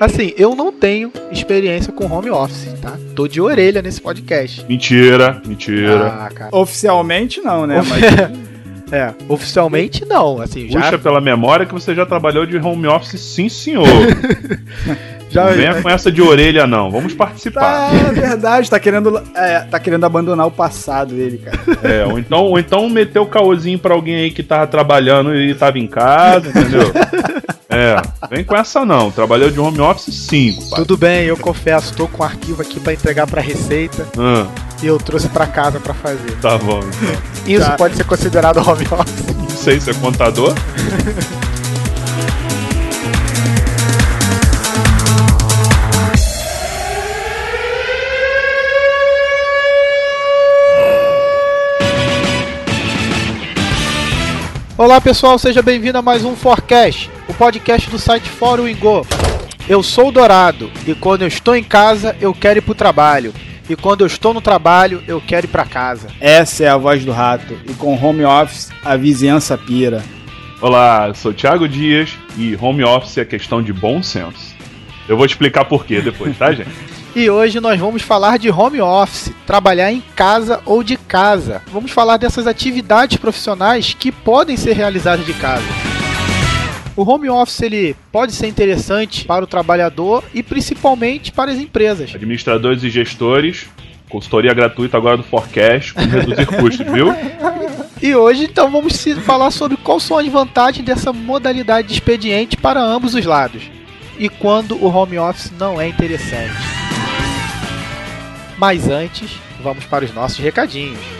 Assim, eu não tenho experiência com home office, tá? Tô de orelha nesse podcast. Mentira, mentira. Ah, cara. Oficialmente não, né? Mas É, oficialmente não, assim, já, Puxa pela memória que você já trabalhou de home office, sim, senhor. já Não venha com essa de orelha, não. Vamos participar. tá, é verdade, tá querendo, é, tá querendo abandonar o passado dele, cara. É, ou então, ou então meter o caôzinho pra alguém aí que tava trabalhando e tava em casa, entendeu? É, vem com essa não. Trabalhou de home office, sim, pai. Tudo bem, eu confesso, tô com um arquivo aqui pra entregar pra Receita Ah, e eu trouxe pra casa pra fazer. tá bom, então. Isso Tá. pode ser considerado home office. Não sei se é contador. Olá pessoal, seja bem-vindo a mais um Forecast, o podcast do site Fórum Ingo. Eu sou o Dourado e quando eu estou em casa eu quero ir pro trabalho. E quando eu estou no trabalho eu quero ir pra casa. Essa é a voz do rato. E com home office, a vizinhança pira. Olá, eu sou o Thiago Dias e home office é questão de bom senso. Eu vou explicar por quê depois, tá, gente? E hoje nós vamos falar de home office, trabalhar em casa ou de casa. Vamos falar dessas atividades profissionais que podem ser realizadas de casa. O home office ele pode ser interessante para o trabalhador e principalmente para as empresas. Administradores e gestores, consultoria gratuita agora do Forecast, com reduzir custos, viu? E hoje então vamos falar sobre quais são as vantagens dessa modalidade de expediente para ambos os lados. E quando o home office não é interessante. Mas antes, vamos para os nossos recadinhos.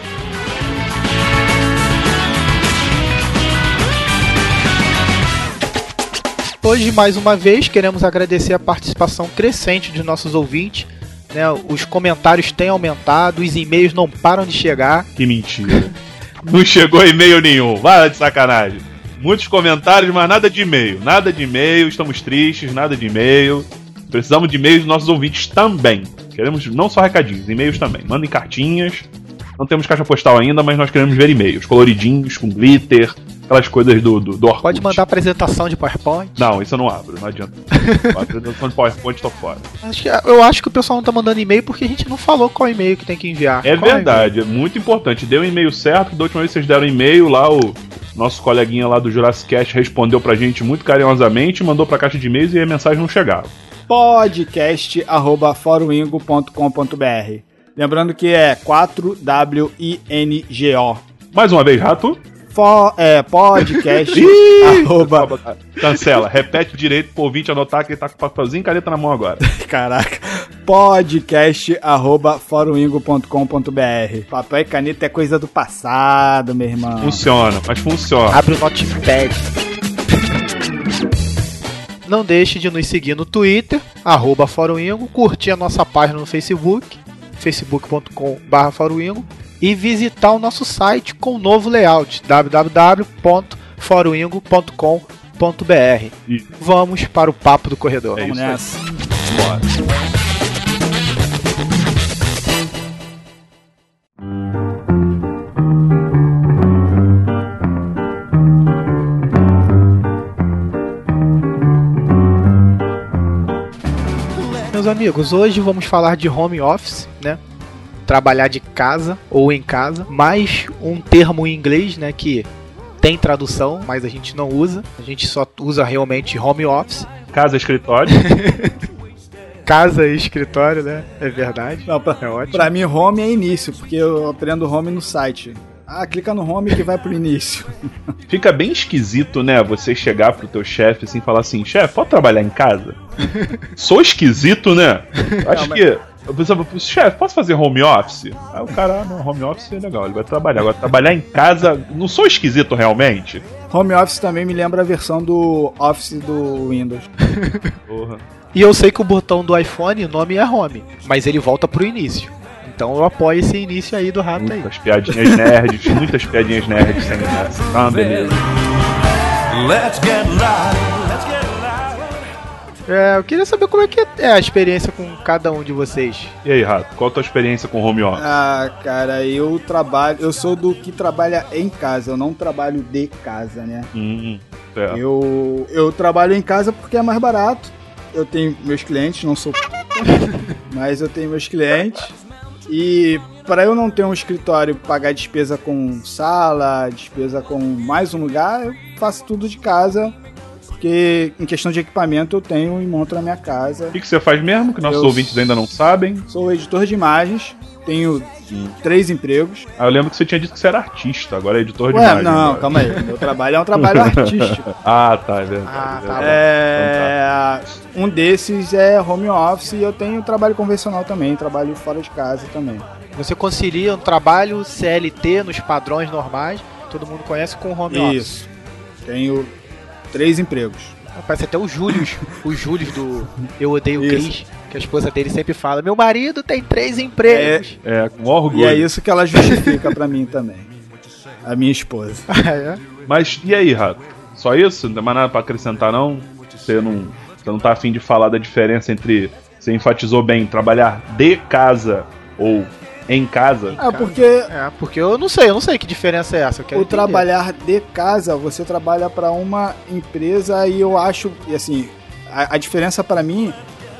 Hoje, mais uma vez, queremos agradecer a participação crescente de nossos ouvintes. né? Os comentários têm aumentado, os e-mails não param de chegar. Que mentira. Não chegou e-mail nenhum, vai de sacanagem. Muitos comentários, mas nada de e-mail. Nada de e-mail, estamos tristes, nada de e-mail. Precisamos de e-mails dos nossos ouvintes também. Queremos não só recadinhos, e-mails também. Mandem cartinhas. Não temos caixa postal ainda, mas nós queremos ver e-mails. Coloridinhos, com glitter, aquelas coisas do, do, do Orkut. Pode mandar apresentação de PowerPoint. Não, isso eu não abro, não adianta. A apresentação de PowerPoint tô fora. Acho que- eu acho que o pessoal não tá mandando e-mail porque a gente não falou qual e-mail que tem que enviar. É Qual verdade, é muito importante. Deu o e-mail certo, da última vez que vocês deram e-mail lá, o nosso coleguinha lá do Jurassic Cast respondeu pra gente muito carinhosamente, mandou pra caixa de e-mails e a mensagem não chegava. podcast.forumingo.com.br Lembrando que é 4W-I-N-G-O. Mais uma vez, rato. Fo- é, podcast. Arroba, Cancela, repete direito pro ouvinte anotar que ele tá com papelzinho e caneta na mão agora. caraca. Podcast arroba forumingo.com.br Papel e caneta é coisa do passado, meu irmão. Funciona, mas funciona. Abre o Notepad. Não deixe de nos seguir no Twitter, arroba Fórum Ingo, curtir a nossa página no Facebook, facebook.com.br e visitar o nosso site com o novo layout, www.foruingo.com.br. E- Vamos para o papo do corredor. É Vamos nessa. Bora. Meus amigos, hoje vamos falar de home office, né? Trabalhar de casa ou em casa, mais um termo em inglês, né, que tem tradução, mas a gente não usa. A gente só usa realmente home office. Casa, escritório. Casa e escritório, né? É verdade. Não, pra, É ótimo. pra mim, home é início, porque eu aprendo home no site. Ah, clica no home que vai pro início. Fica bem esquisito, né? Você chegar pro teu chefe assim e falar assim: chefe, pode trabalhar em casa? Sou esquisito, né? Acho Não, mas- que. Eu pensava, chefe, posso fazer home office? Aí o cara, ah, não, home office é legal, ele vai trabalhar. Agora, trabalhar em casa, não sou esquisito realmente? Home office também me lembra a versão do Office do Windows. Porra. E eu sei que o botão do iPhone, o nome é home, mas ele volta pro início. Então eu apoio esse início aí do rato aí. Muitas piadinhas nerds, muitas piadinhas nerds sem graça. Tá, beleza. Get live. Let's get live. É, eu queria saber como é que é a experiência com cada um de vocês. E aí, Rato, qual a tua experiência com home office? Ah, cara, eu trabalho. Eu sou do que trabalha em casa, eu não trabalho de casa, né? Hum, certo. Eu, eu trabalho em casa porque é mais barato. eu tenho meus clientes, não sou. mas eu tenho meus clientes. E para eu não ter um escritório pagar despesa com sala, despesa com mais um lugar, eu faço tudo de casa. Porque em questão de equipamento eu tenho e monto na minha casa. O que, que você faz mesmo, que nossos Eu- ouvintes ainda não sabem? Sou editor de imagens, tenho três empregos. Ah, eu lembro que você tinha dito que você era artista, agora é editor de Ué, imagem. não, agora. calma aí. Meu trabalho é um trabalho artístico. Ah, tá, é verdade. Ah, é tá. É, um desses é home office e eu tenho trabalho convencional também, trabalho fora de casa também. Você concilia um trabalho CLT nos padrões normais, todo mundo conhece com home office. Isso. Tenho três empregos. Parece até o Július, o Július do Eu Odeio Isso. Cris, que a esposa dele sempre fala: Meu marido tem três empregos. É, com orgulho. E é isso que ela justifica pra mim também. A minha esposa. É. Mas e aí, Rato? Só isso? Não tem mais nada pra acrescentar, não? Você não, você não tá afim de falar da diferença entre. Você enfatizou bem trabalhar de casa ou em casa? É porque É, porque eu não sei, eu não sei que diferença é essa. Eu quero o entender. trabalhar de casa, você trabalha pra uma empresa e eu acho, e assim, a, a diferença pra mim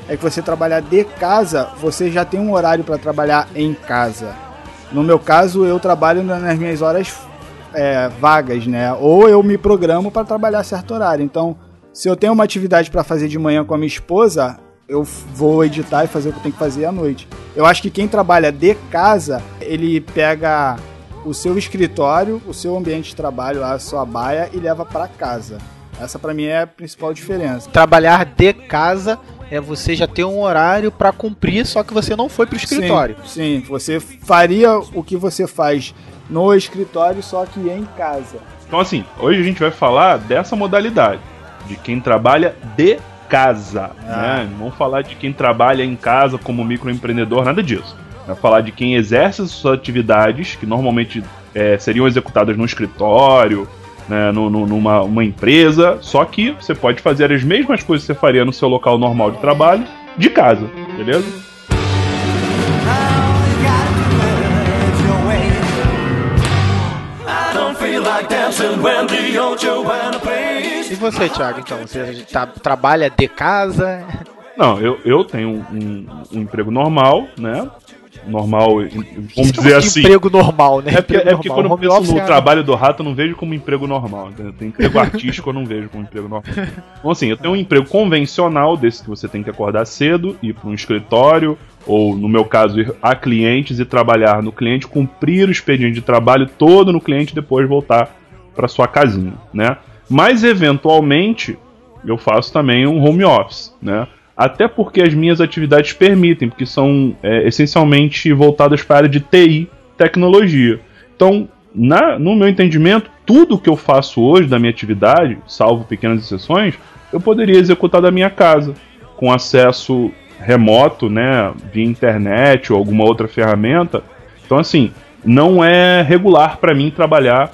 é que você trabalhar de casa, você já tem um horário pra trabalhar em casa. No meu caso, eu trabalho na- nas minhas horas é, vagas, né? Ou eu me programo pra trabalhar certo horário. Então, se eu tenho uma atividade pra fazer de manhã com a minha esposa, eu vou editar e fazer o que eu tenho que fazer à noite. Eu acho que quem trabalha de casa, ele pega o seu escritório, o seu ambiente de trabalho, a sua baia e leva pra casa. Essa pra mim é a principal diferença. Trabalhar de casa é você já ter um horário pra cumprir, só que você não foi pro escritório. Sim, sim, você faria o que você faz no escritório, só que em casa. Então, assim, hoje a gente vai falar dessa modalidade, de quem trabalha de casa, né? Não falar de quem trabalha em casa como microempreendedor, nada disso. Vai falar de quem exerce as suas atividades, que normalmente é, seriam executadas no escritório, né, no- no- numa uma empresa, só que você pode fazer as mesmas coisas que você faria no seu local normal de trabalho, de casa, beleza? E você, Thiago, então? Você tá- trabalha de casa? Não, eu, eu tenho um, um emprego normal, né? Normal, vamos dizer assim. Emprego normal, né? É porque, é porque quando eu penso no é- trabalho do rato, eu não vejo como emprego normal. Tem emprego artístico, eu não vejo como emprego normal. Então, assim, eu tenho um emprego convencional, desse que você tem que acordar cedo, ir para um escritório, ou, no meu caso, ir a clientes e trabalhar no cliente, cumprir o expediente de trabalho todo no cliente e depois voltar para sua casinha, né? Mas, eventualmente, eu faço também um home office, né? Até porque as minhas atividades permitem, porque são é, essencialmente voltadas para a área de TI, tecnologia. Então, na- no meu entendimento, tudo que eu faço hoje da minha atividade, salvo pequenas exceções, eu poderia executar da minha casa, com acesso remoto, né, via internet ou alguma outra ferramenta. Então, assim, não é regular para mim trabalhar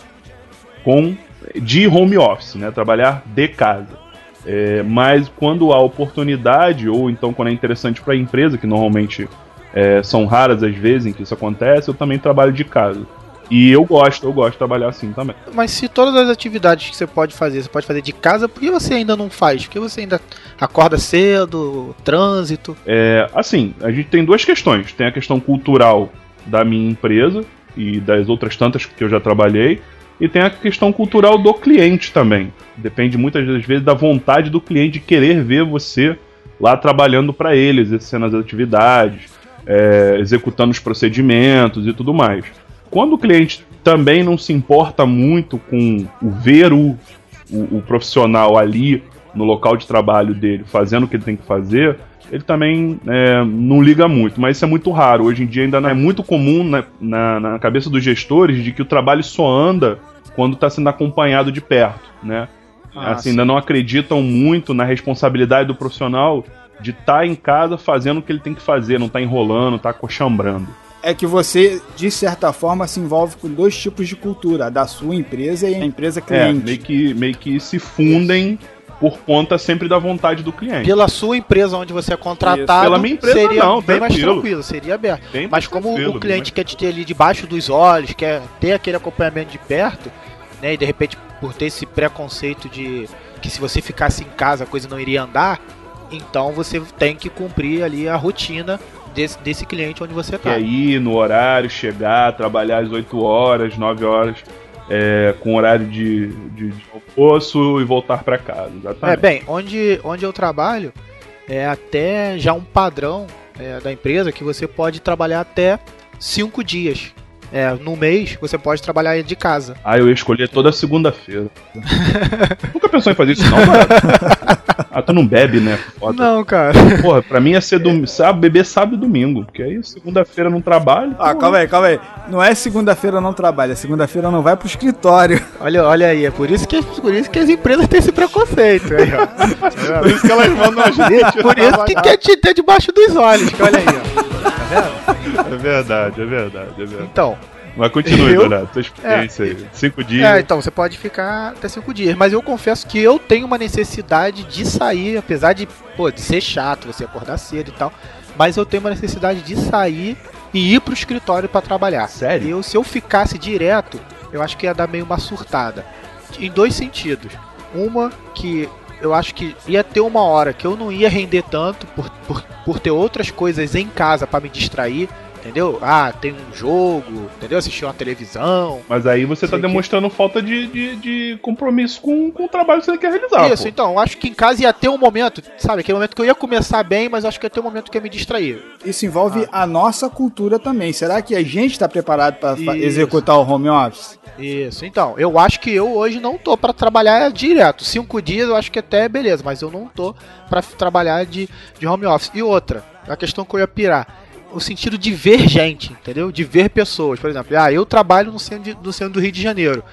com de home office, né, trabalhar de casa. É, mas quando há oportunidade, ou então quando é interessante para a empresa, que normalmente é, são raras as vezes em que isso acontece, eu também trabalho de casa. E eu gosto, eu gosto de trabalhar assim também. Mas se todas as atividades que você pode fazer, você pode fazer de casa, por que você ainda não faz? Por que você ainda acorda cedo, trânsito? É, assim, a gente tem duas questões. Tem a questão cultural da minha empresa e das outras tantas que eu já trabalhei. E tem a questão cultural do cliente também. Depende muitas das vezes da vontade do cliente de querer ver você lá trabalhando para ele, exercendo as atividades, é, executando os procedimentos e tudo mais. Quando o cliente também não se importa muito com o ver o, o, o profissional ali no local de trabalho dele fazendo o que ele tem que fazer, ele também é, não liga muito. Mas isso é muito raro. Hoje em dia ainda não é muito comum na, na, na cabeça dos gestores de que o trabalho só anda quando está sendo acompanhado de perto, né? Ah, assim, sim. ainda não acreditam muito na responsabilidade do profissional de estar em casa fazendo o que ele tem que fazer, não tá enrolando, tá coxambrando. É que você, de certa forma, se envolve com dois tipos de cultura, a da sua empresa e a empresa É, cliente. meio que, meio que se fundem por conta sempre da vontade do cliente. Pela sua empresa onde você é contratado, Pela minha empresa, seria não, bem mais tranquilo. tranquilo, seria aberto. Bem Mas como tranquilo, o cliente quer te ter ali debaixo dos olhos, quer ter aquele acompanhamento de perto, né? E de repente, por ter esse preconceito de que se você ficasse em casa a coisa não iria andar, Então você tem que cumprir ali a rotina desse, desse cliente onde você Que tá. é ir no horário, chegar, trabalhar às 8 horas, 9 horas, é, com horário de, de, de almoço e voltar pra casa. É, Exatamente. bem, onde, onde eu trabalho é até já um padrão é, da empresa que você pode trabalhar até cinco dias. É, no mês você pode trabalhar de casa. Ah, eu ia escolher toda segunda-feira. Nunca pensou em fazer isso, não? Ah, tu não bebe, né? Foda. Não, cara. Porra, pra mim ia ser dom... sábado, beber sábado e domingo. Porque aí segunda-feira não trabalho. Ah, calma aí, calma aí. Não é segunda-feira não trabalha, é segunda-feira não vai pro escritório. Olha, olha aí, é por isso, que, por isso que as empresas têm esse preconceito aí, ó. Por isso que elas mandam a gente. Por isso que quer te ter debaixo dos olhos, olha aí, ó. Tá vendo? É verdade, é verdade, é verdade. Então, Mas continue, Eu- Donato, tua experiência aí. Cinco dias. É, então você pode ficar até cinco dias, mas eu confesso que eu tenho uma necessidade de sair, apesar de, pô, de ser chato você acordar cedo e tal, mas eu tenho uma necessidade de sair e ir pro escritório pra trabalhar. Sério? Eu, se eu ficasse direto, eu acho que ia dar meio uma surtada. Em dois sentidos. Uma que eu acho que ia ter uma hora que eu não ia render tanto por, por, por ter outras coisas em casa pra me distrair. Entendeu? Ah, tem um jogo, entendeu? Assistir uma televisão, Mas aí você tá Sei que- demonstrando falta de, de, de compromisso com, com o trabalho que você quer realizar. Isso, pô. então, eu acho que em casa ia ter um momento, sabe, aquele momento que eu ia começar bem, mas eu acho que ia ter um momento que ia me distrair. Isso envolve a nossa cultura também. Será que a gente tá preparado para executar o home office? Isso, então, eu acho que eu hoje não tô pra trabalhar direto. Cinco dias eu acho que até é beleza, mas eu não tô pra trabalhar de, de home office. E outra, a questão que eu ia pirar, o sentido de ver gente, entendeu? De ver pessoas. Por exemplo, ah, eu trabalho no centro, de- no centro do Rio de Janeiro.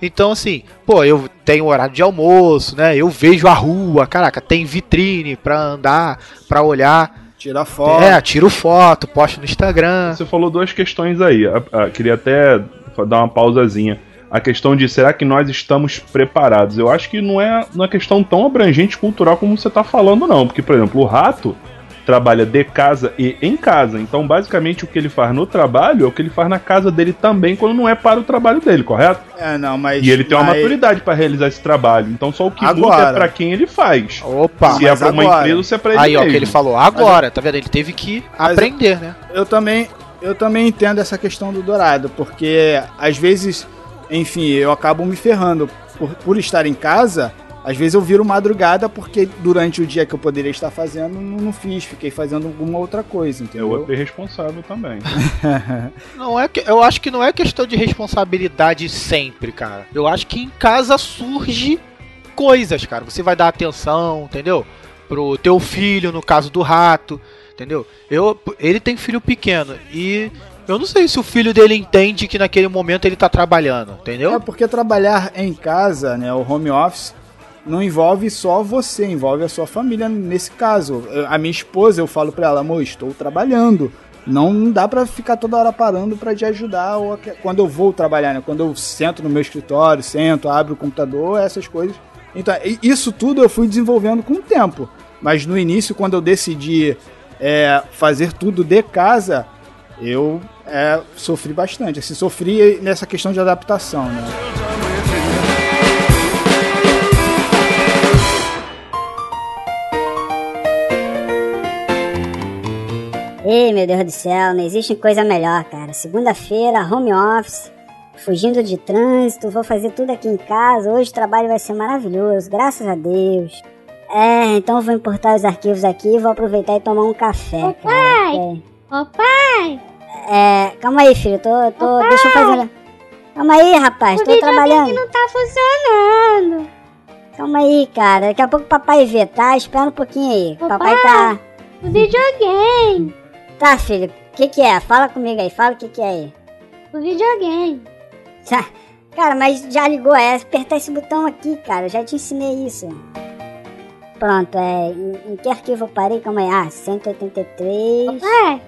Então, assim, pô, eu tenho horário de almoço, né? Eu vejo a rua, caraca, tem vitrine pra andar, pra olhar. Tira foto. É, tiro foto, posto no Instagram. Você falou duas questões aí. Queria até dar uma pausazinha. A questão de será que nós estamos preparados? Eu acho que não é uma questão tão abrangente cultural como você está falando, não. Porque, por exemplo, o rato trabalha de casa e em casa. Então, basicamente, o que ele faz no trabalho é o que ele faz na casa dele também, quando não é para o trabalho dele, correto? É, não, mas. E ele tem uma mas- maturidade para realizar esse trabalho. Então, só o que muda Agora. é para quem ele faz. Opa, se é para uma agora- empresa ou se é para ele aí ó, mesmo. que ele falou agora, tá vendo? Ele teve que Mas- aprender, né? Eu também, eu também entendo essa questão do dourado, porque às vezes, enfim, eu acabo me ferrando por, por estar em casa. Às vezes eu viro madrugada porque durante o dia que eu poderia estar fazendo, não, não fiz, fiquei fazendo alguma outra coisa, É entendeu? outro irresponsável também. Não é que, eu acho que não é questão de responsabilidade sempre, cara. Eu acho que em casa surge coisas, cara. Você vai dar atenção, entendeu? Pro teu filho, no caso do rato, entendeu? Eu, ele tem filho pequeno e eu não sei se o filho dele entende que naquele momento ele tá trabalhando, É entendeu? porque trabalhar em casa, né, o home office, não envolve só você, envolve a sua família nesse caso. A minha esposa, eu falo pra ela, amor, estou trabalhando. Não dá pra ficar toda hora parando pra te ajudar ou quando eu vou trabalhar, né? Quando eu sento no meu escritório, sento, abro o computador, essas coisas. Então, isso tudo eu fui desenvolvendo com o tempo. Mas no início, quando eu decidi é, fazer tudo de casa, eu é, sofri bastante. Assim, sofri nessa questão de adaptação, né? Ei, meu Deus do céu, não existe coisa melhor, cara. Segunda-feira, home office, fugindo de trânsito, vou fazer tudo aqui em casa. Hoje o trabalho vai ser maravilhoso, graças a Deus. É, então eu vou importar os arquivos aqui e vou aproveitar e tomar um café. Ô, cara. pai! Ô pai, É, calma aí, filho, tô, tô, deixa eu fazer. Calma aí, rapaz, o tô trabalhando. não tá funcionando. Calma aí, cara, daqui a pouco o papai vê, tá? Espera um pouquinho aí. Ô, Papai pai. tá. O videogame, Tá, filho, o que que é? Fala comigo aí, fala o que que é aí. o videogame. Cara, mas já ligou, é apertar esse botão aqui, cara. Eu já te ensinei isso. Pronto, é. Em, em que arquivo eu parei? Calma aí. Ah, 183. Pai,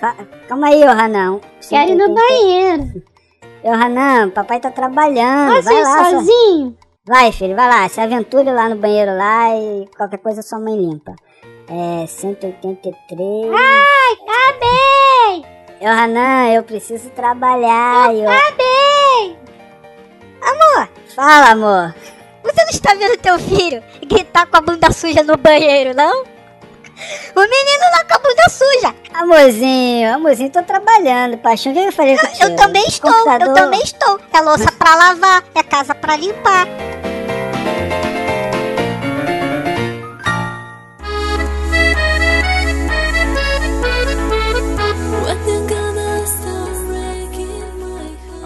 Fa- Calma aí, ô Ranão. quero ir no 180. banheiro. Ô Ranan, papai tá trabalhando. Posso vai ir lá, só- sozinho? Vai, filho, vai lá. Se aventure lá no banheiro lá e qualquer coisa sua mãe limpa. É 183. Ai, acabei! Ô Ranan, eu preciso trabalhar. Eu... Acabei! Fala, amor. Você não está vendo teu filho gritar com a bunda suja no banheiro, não? O menino lá com a bunda suja. Amorzinho, amorzinho, tô trabalhando, paixão. O que eu falei contigo? Eu também estou, Computador. eu também estou. É louça pra lavar, é casa pra limpar.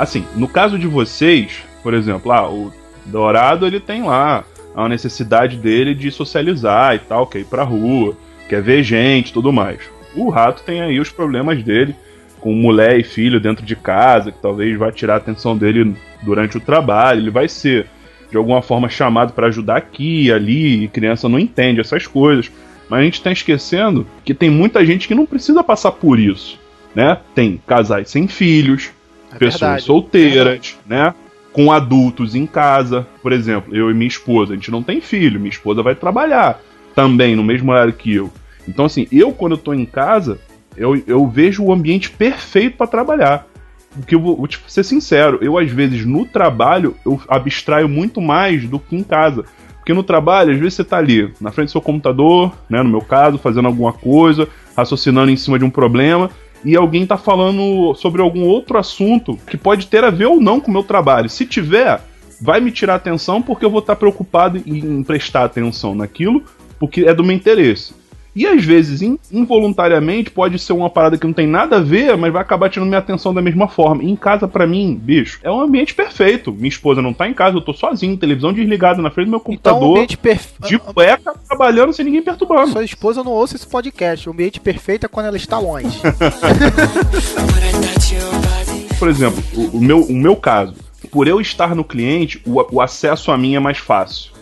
Assim, no caso de vocês, por exemplo, ah, o Dourado ele tem lá a necessidade dele de socializar e tal, quer ir pra rua, quer ver gente tudo mais. O rato tem aí os problemas dele, com mulher e filho dentro de casa, que talvez vá tirar a atenção dele durante o trabalho. Ele vai ser, de alguma forma, chamado para ajudar aqui ali, e criança não entende essas coisas. Mas a gente tá esquecendo que tem muita gente que não precisa passar por isso, né? Tem casais sem filhos, É pessoas verdade. solteiras, né? Com adultos em casa. Por exemplo, eu e minha esposa, a gente não tem filho, minha esposa vai trabalhar também no mesmo horário que eu. Então, assim, eu quando eu tô em casa, eu, eu vejo o ambiente perfeito para trabalhar. Porque eu vou, vou te ser sincero, eu às vezes no trabalho eu abstraio muito mais do que em casa. Porque no trabalho, às vezes você tá ali na frente do seu computador, né, no meu caso, fazendo alguma coisa, raciocinando em cima de um problema, e alguém tá falando sobre algum outro assunto que pode ter a ver ou não com o meu trabalho. Se tiver, vai me tirar atenção porque eu vou estar preocupado em em prestar atenção naquilo, porque é do meu interesse. E às vezes, in- involuntariamente, pode ser uma parada que não tem nada a ver, mas vai acabar tirando minha atenção da mesma forma. E em casa, pra mim, bicho, é um ambiente perfeito. Minha esposa não tá em casa, eu tô sozinho, televisão desligada na frente do meu Então, o computador, ambiente perfeito. de cueca, trabalhando sem ninguém perturbando. Sua esposa não ouça esse podcast. O ambiente perfeito é quando ela está longe. Por exemplo, o, o meu, o meu caso, por eu estar no cliente, o, o acesso a mim é mais fácil.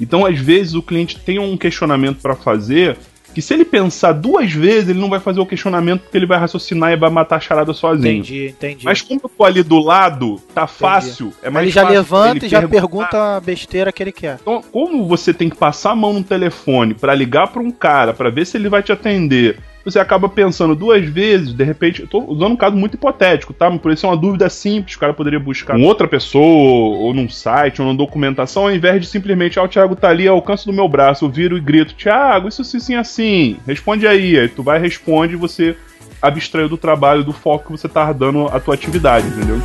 Então, às vezes, o cliente tem um questionamento para fazer que se ele pensar duas vezes, ele não vai fazer o questionamento porque ele vai raciocinar e vai matar a charada sozinho. entendi, entendi. Mas como eu tô ali do lado, tá fácil, é mais ele já fácil levanta ele e já pergunta a besteira que ele quer. Então, como você tem que passar a mão no telefone pra ligar pra um cara pra ver se ele vai te atender, você acaba pensando duas vezes, de repente, eu tô usando um caso muito hipotético, tá? Por isso é uma dúvida simples, o cara poderia buscar com outra pessoa, ou num site, ou numa documentação, ao invés de simplesmente, ah, o Thiago tá ali ao alcance do meu braço, eu viro e grito, Thiago, isso assim, assim, assim, responde aí, aí tu vai, responde e você abstraiu do trabalho, do foco que você tá dando à tua atividade, entendeu?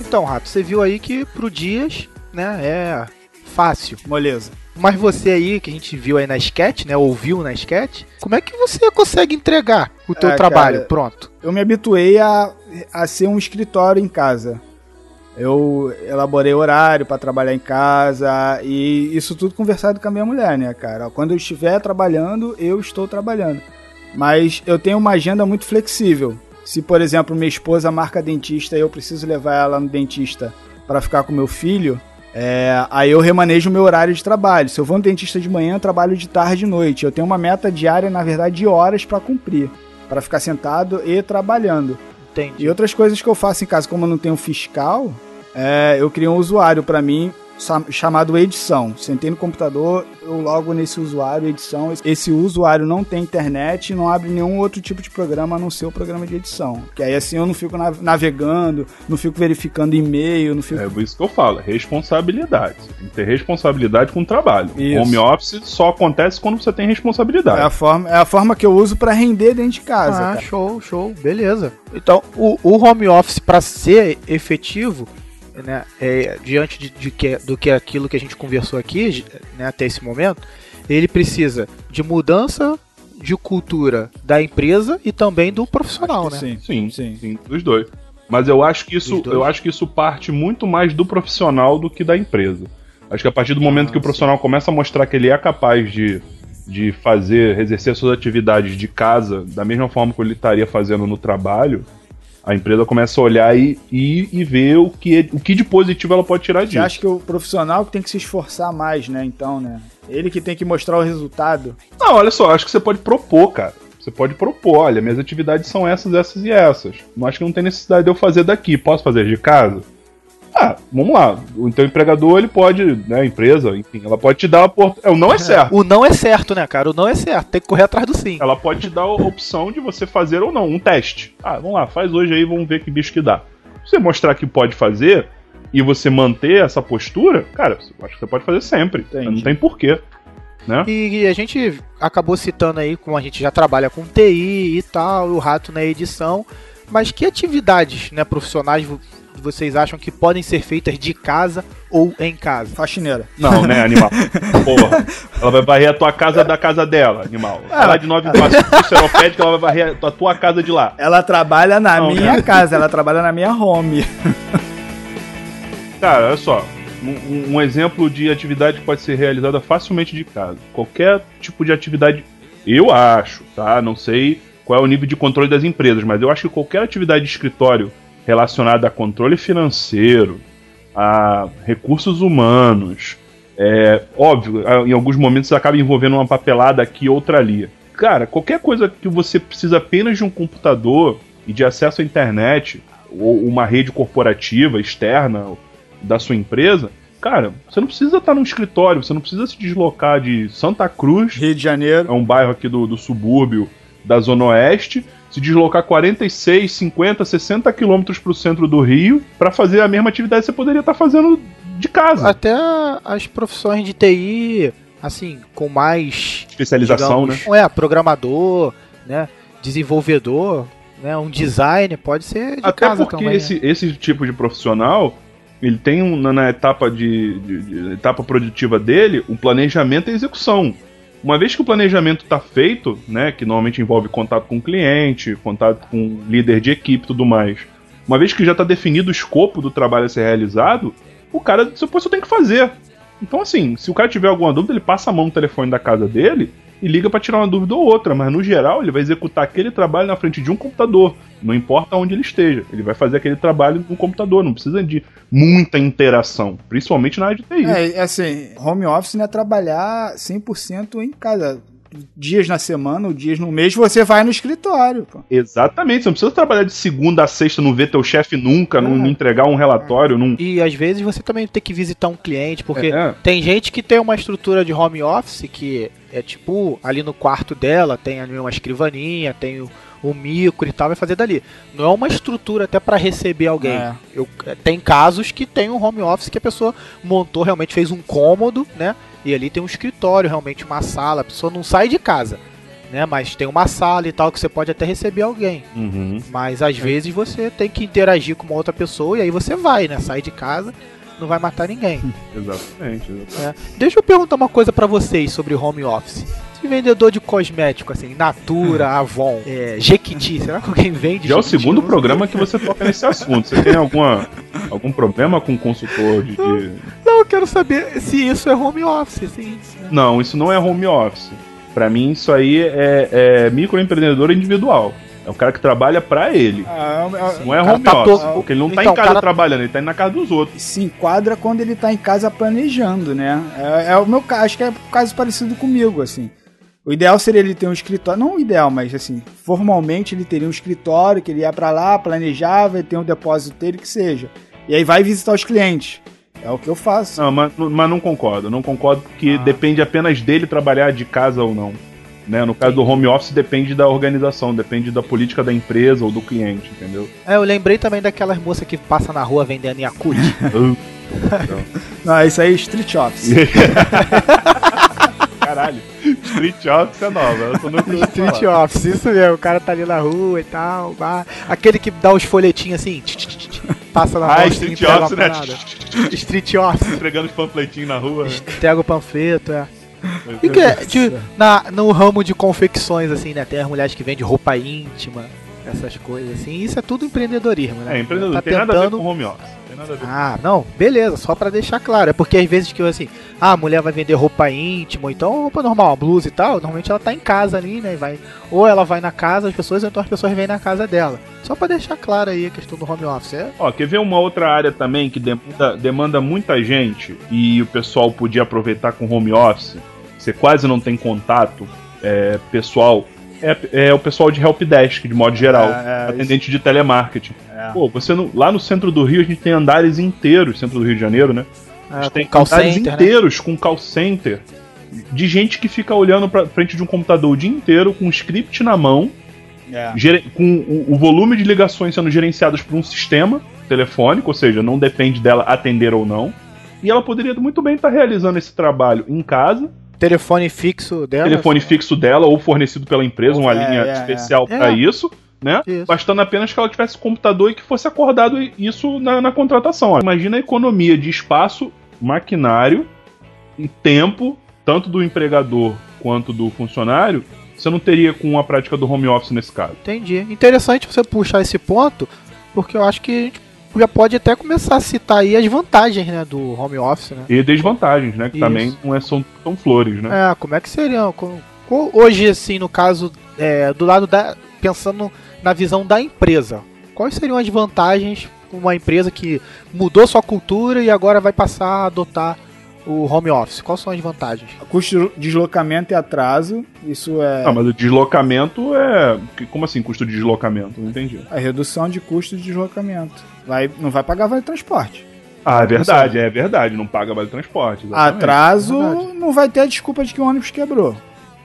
Então, Rato, você viu aí que pro Dias, né, é fácil. Moleza. Mas você aí, que a gente viu aí na sketch, né, ouviu na sketch, como é que você consegue entregar o teu É, trabalho cara, pronto? Eu me habituei a, a ser um escritório em casa. Eu elaborei horário para trabalhar em casa e isso tudo conversado com a minha mulher, né, cara? Quando eu estiver trabalhando, eu estou trabalhando. Mas eu tenho uma agenda muito flexível. Se, por exemplo, minha esposa marca dentista e eu preciso levar ela no dentista para ficar com meu filho, é, aí eu remanejo o meu horário de trabalho. Se eu vou no dentista de manhã, eu trabalho de tarde e de noite. Eu tenho uma meta diária, na verdade, de horas para cumprir, para ficar sentado e trabalhando. Entendi. E outras coisas que eu faço em casa, como eu não tenho fiscal, é, eu criei um usuário para mim chamado edição. Sentei no computador, eu logo nesse usuário edição. Esse usuário não tem internet, não abre nenhum outro tipo de programa a não ser o programa de edição. Que aí assim eu não fico nav- navegando, não fico verificando e-mail, não fico É por isso que eu falo, responsabilidade. Você tem que ter responsabilidade com o trabalho. Isso. Home office só acontece quando você tem responsabilidade. É a forma, é a forma que eu uso para render dentro de casa. Ah, cara. show, show, beleza. Então, o, o home office, para ser efetivo, né, é, diante de, de que, do que aquilo que a gente conversou aqui, né, até esse momento, ele precisa de mudança de cultura da empresa e também do profissional, né? Sim. Sim, Sim. sim, dos dois. Mas eu acho que isso, eu acho que isso parte muito mais do profissional do que da empresa. Acho que a partir do momento Ah, que o sim. profissional começa a mostrar que ele é capaz de, de fazer, exercer suas atividades de casa da mesma forma que ele estaria fazendo no trabalho, a empresa começa a olhar e, e, e ver o que, o que de positivo ela pode tirar Você disso. acha que o profissional que tem que se esforçar mais, né? Então, né? Ele que tem que mostrar o resultado. Não, olha só, acho que você pode propor, cara. Você pode propor, olha, minhas atividades são essas, essas e essas. Não acho que não tem necessidade de eu fazer daqui. Posso fazer de casa? Ah, vamos lá. O teu empregador, ele pode, né, a empresa, enfim, ela pode te dar a oportunidade. É, o não é certo. O não é certo, né, cara? O não é certo. Tem que correr atrás do sim. Ela pode te dar a opção de você fazer ou não, um teste. Ah, vamos lá, faz hoje aí, vamos ver que bicho que dá. você mostrar que pode fazer e você manter essa postura, cara, eu acho que você pode fazer sempre. Entendi. Não tem porquê. Né? E a gente acabou citando aí como a gente já trabalha com TI e tal, e o rato na edição. Mas que atividades né, profissionais vocês acham que podem ser feitas de casa ou em casa? Faxineira. Não, né, animal? Porra. Ela vai varrer a tua casa da casa dela, animal. Ah. Ela de nove passos seropédica, ela vai varrer a tua casa de lá. Ela trabalha na Não, minha né? casa, ela trabalha na minha home. Cara, olha só. Um, um- um exemplo de atividade que pode ser realizada facilmente de casa. Qualquer tipo de atividade, eu acho, tá? Não sei qual é o nível de controle das empresas, mas eu acho que qualquer atividade de escritório relacionada a controle financeiro, a recursos humanos, é óbvio, em alguns momentos acaba envolvendo uma papelada aqui e outra ali. Cara, qualquer coisa que você precisa apenas de um computador e de acesso à internet, ou uma rede corporativa externa da sua empresa, cara, você não precisa estar num escritório, você não precisa se deslocar de Santa Cruz, Rio de é Janeiro. um bairro aqui do, do subúrbio da Zona Oeste, se deslocar 46, 50, 60 quilômetros para o centro do Rio para fazer a mesma atividade que você poderia estar fazendo de casa. Até as profissões de TI, assim, com mais Especialização, né? digamos, É, programador, né? Desenvolvedor, né? Um design pode ser de Até casa porque também. esse, esse tipo de profissional, ele tem um, na, na etapa de, de- de- etapa produtiva dele, um planejamento e execução. Uma vez que o planejamento está feito, né, que normalmente envolve contato com o cliente, contato com líder de equipe e tudo mais, uma vez que já está definido o escopo do trabalho a ser realizado, o cara depois só tem que fazer. Então, assim, se o cara tiver alguma dúvida, ele passa a mão no telefone da casa dele e liga para tirar uma dúvida ou outra, mas no geral ele vai executar aquele trabalho na frente de um computador, não importa onde ele esteja, ele vai fazer aquele trabalho no computador, não precisa de muita interação, principalmente na área de TI. É, é assim, home office não é trabalhar 100% em casa. Dias na semana ou dias no mês, você vai no escritório. Pô. Exatamente, você não precisa trabalhar de segunda a sexta, não ver teu chefe nunca, não, não entregar um relatório, não. E às vezes você também tem que visitar um cliente, porque É. tem gente que tem uma estrutura de home office que é tipo ali no quarto dela, tem ali uma escrivaninha, tem o, o micro e tal, vai fazer dali. Não é uma estrutura até para receber alguém. É. Eu, é, tem casos que tem um home office que a pessoa montou, realmente fez um cômodo, né? E ali tem um escritório, realmente uma sala, a pessoa não sai de casa. Né, mas tem uma sala e tal que você pode até receber alguém. Uhum. Mas às vezes você tem que interagir com uma outra pessoa e aí você vai, né? Sai de casa, não vai matar ninguém. Exatamente, exatamente. né? Deixa eu perguntar uma coisa pra vocês sobre home office. Esse vendedor de cosmético, assim, Natura, Avon, é, Jequiti, será que alguém vende? Já é o segundo programa que você toca nesse assunto. Você tem alguma, algum problema com consultor de. Não, eu quero saber se isso é home office, assim. Não, isso não é home office. Pra mim, isso aí é, é microempreendedor individual. É o cara que trabalha pra ele. Ah, é- é- Não é home tá office. todo- Porque ele não tá Então, em casa cara- trabalhando, ele tá indo na casa dos outros. se enquadra quando ele tá em casa planejando, né? É, é o meu caso, acho que é um caso parecido comigo, assim. O ideal seria ele ter um escritório, não o ideal, mas assim, formalmente ele teria um escritório que ele ia pra lá, planejava, e tem um depósito dele que seja. E aí vai visitar os clientes. É o que eu faço. Não, mas, mas não concordo. Não concordo porque depende apenas dele trabalhar de casa ou não. Né? No caso do home office, depende da organização, depende da política da empresa ou do cliente, entendeu? É, eu lembrei também daquelas moças que passa na rua vendendo Yakult. Não, isso aí é street office. Caralho, Street Office é nova. Eu tô no Street office, isso mesmo. O cara tá ali na rua e tal. Aquele que dá os folhetinhos assim, tch, tch, tch, passa na Ah, Street Office, né? Street office, Entregando os panfletinhos na rua. entrega o panfleto, é. E que é, de- na, no ramo de confecções, assim, né? Tem as mulheres que vendem roupa íntima, essas coisas assim. Isso é tudo empreendedorismo, né? É, empreendedor, Tá tem nada a ver tentando- com home office. Tem nada a ver. Ah, não, beleza, só pra deixar claro. É porque às vezes que eu assim, ah, a mulher vai vender roupa íntima, então roupa normal, blusa e tal, normalmente ela tá em casa ali, né? e Vai, ou ela vai na casa das pessoas, ou então as pessoas vêm na casa dela. Só pra deixar claro aí a questão do home office. É, Ó, quer ver uma outra área também que demanda, demanda muita gente e o pessoal podia aproveitar com home office? Você quase não tem contato é, pessoal. É, é o pessoal de helpdesk, de modo geral. É, é, atendente de telemarketing. É. Pô, você não, lá no centro do Rio a gente tem andares inteiros, centro do Rio de Janeiro, né? A é, gente tem com call andares center, né? inteiros com call center de gente que fica olhando pra frente de um computador o dia inteiro com um script na mão É. com o, o volume de ligações sendo gerenciadas por um sistema telefônico, ou seja, não depende dela atender ou não. E ela poderia muito bem estar realizando esse trabalho em casa, Telefone fixo dela. telefone fixo dela ou fornecido pela empresa, uma É, linha é, especial é. para isso, né? Isso. Bastando apenas que ela tivesse computador e que fosse acordado isso na, na contratação. Ó, Imagina a economia de espaço, maquinário e tempo, tanto do empregador quanto do funcionário, você não teria com a prática do home office nesse caso. Entendi. Interessante você puxar esse ponto, porque eu acho que a gente já pode até começar a citar aí as vantagens, né, do home office, né? E desvantagens, né? Que Isso. também não é, são, são flores, né? É, como é que seriam? Co- co- Hoje, assim, no caso, é, do lado da. Pensando na visão da empresa, quais seriam as vantagens uma empresa que mudou sua cultura e agora vai passar a adotar o home office? Quais são as vantagens? Custo de deslocamento e atraso, isso é Ah, mas o deslocamento é. que- Como assim, custo de deslocamento? Não entendi. a redução de custo de deslocamento. Vai, não vai pagar vale transporte. Ah, é verdade, é verdade. Não paga vale transporte. exatamente. Atraso verdade. não vai ter a desculpa de que o ônibus quebrou.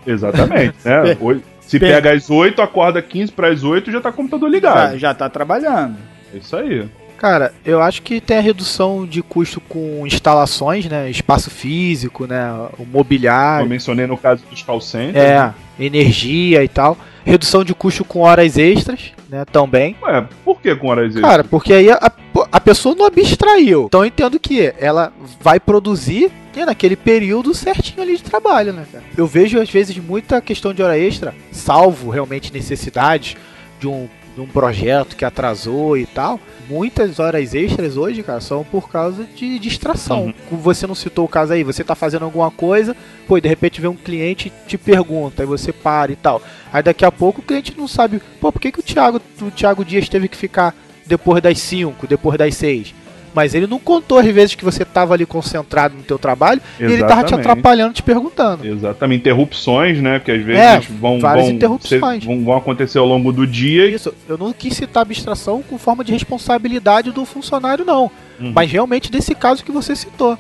Exatamente, né? Se Pe- pega às 8, acorda 15 para as 8 já tá com o computador Já, ligado. já tá trabalhando. É isso aí. Cara, eu acho que tem a redução de custo com instalações, né? Espaço físico, né? O mobiliário. eu mencionei no caso dos call centers. É, energia e tal. Redução de custo com horas extras, né? Também. Ué, por que com horas extras? Cara, porque aí a, a pessoa não abstraiu. Então eu entendo que ela vai produzir né, naquele período certinho ali de trabalho, né, cara? Eu vejo às vezes muita questão de hora extra, salvo realmente necessidades de um, de um projeto que atrasou e tal. Muitas horas extras hoje, cara, são por causa de distração. Uhum. Você não citou o caso aí, você tá fazendo alguma coisa, pô, e de repente vem um cliente te pergunta, aí você para e tal. Aí daqui a pouco o cliente não sabe, pô, por que, que o Thiago, o Thiago Dias teve que ficar depois das 5, depois das 6? Mas ele não contou as vezes que você tava ali concentrado no teu trabalho e ele tava te Exatamente. atrapalhando, te perguntando. Exatamente, interrupções, né? Que às vezes É, vão, várias vão, interrupções. vão, vão acontecer ao longo do dia. Isso, eu não quis citar abstração com forma de responsabilidade do funcionário, não. Uhum. Mas realmente desse caso que você citou.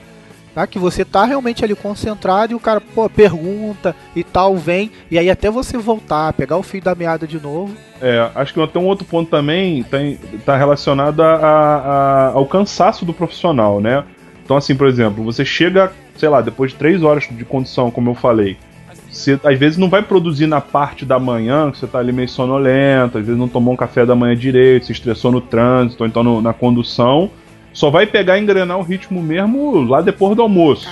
Tá? Que você tá realmente ali concentrado e o cara, pô, pergunta e tal, vem, e aí até você voltar, pegar o fio da meada de novo. É, acho que até um outro ponto também tem, tá relacionado a- a- ao cansaço do profissional, né? Então, assim, por exemplo, você chega, sei lá, depois de três horas de condução, como eu falei, você às vezes não vai produzir na parte da manhã, que você tá ali meio sonolento, às vezes não tomou um café da manhã direito, se estressou no trânsito, ou então no- na condução, só vai pegar e engrenar o ritmo mesmo lá depois do almoço.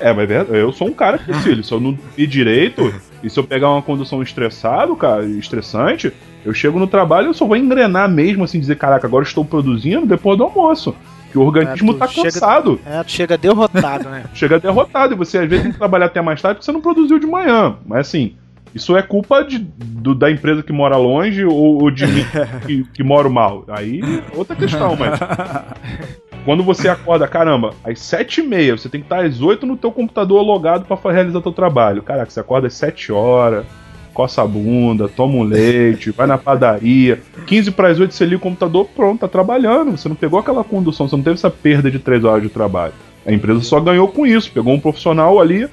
É, mas é verdade, eu sou um cara que, filho, se eu não ir direito e se eu pegar uma condução estressado, cara, estressante, eu chego no trabalho e eu só vou engrenar mesmo, assim, dizer, caraca, agora estou produzindo depois do almoço. Que o organismo É, tá chega- cansado, É, tu chega derrotado, né? chega derrotado, e você às vezes tem que trabalhar até mais tarde porque você não produziu de manhã. Mas assim, isso é culpa de, do- da empresa que mora longe ou, ou de mim que, que moro mal. Aí, outra questão, mas. Quando você acorda, caramba, às sete e meia, você tem que estar às oito no teu computador logado pra fa- realizar teu trabalho. Caraca, você acorda às sete horas, coça a bunda, toma um leite, vai na padaria. 15 para as 8 você liga o computador, pronto, tá trabalhando. Você não pegou aquela condução, você não teve essa perda de três horas de trabalho. A empresa só ganhou com isso, pegou um profissional ali,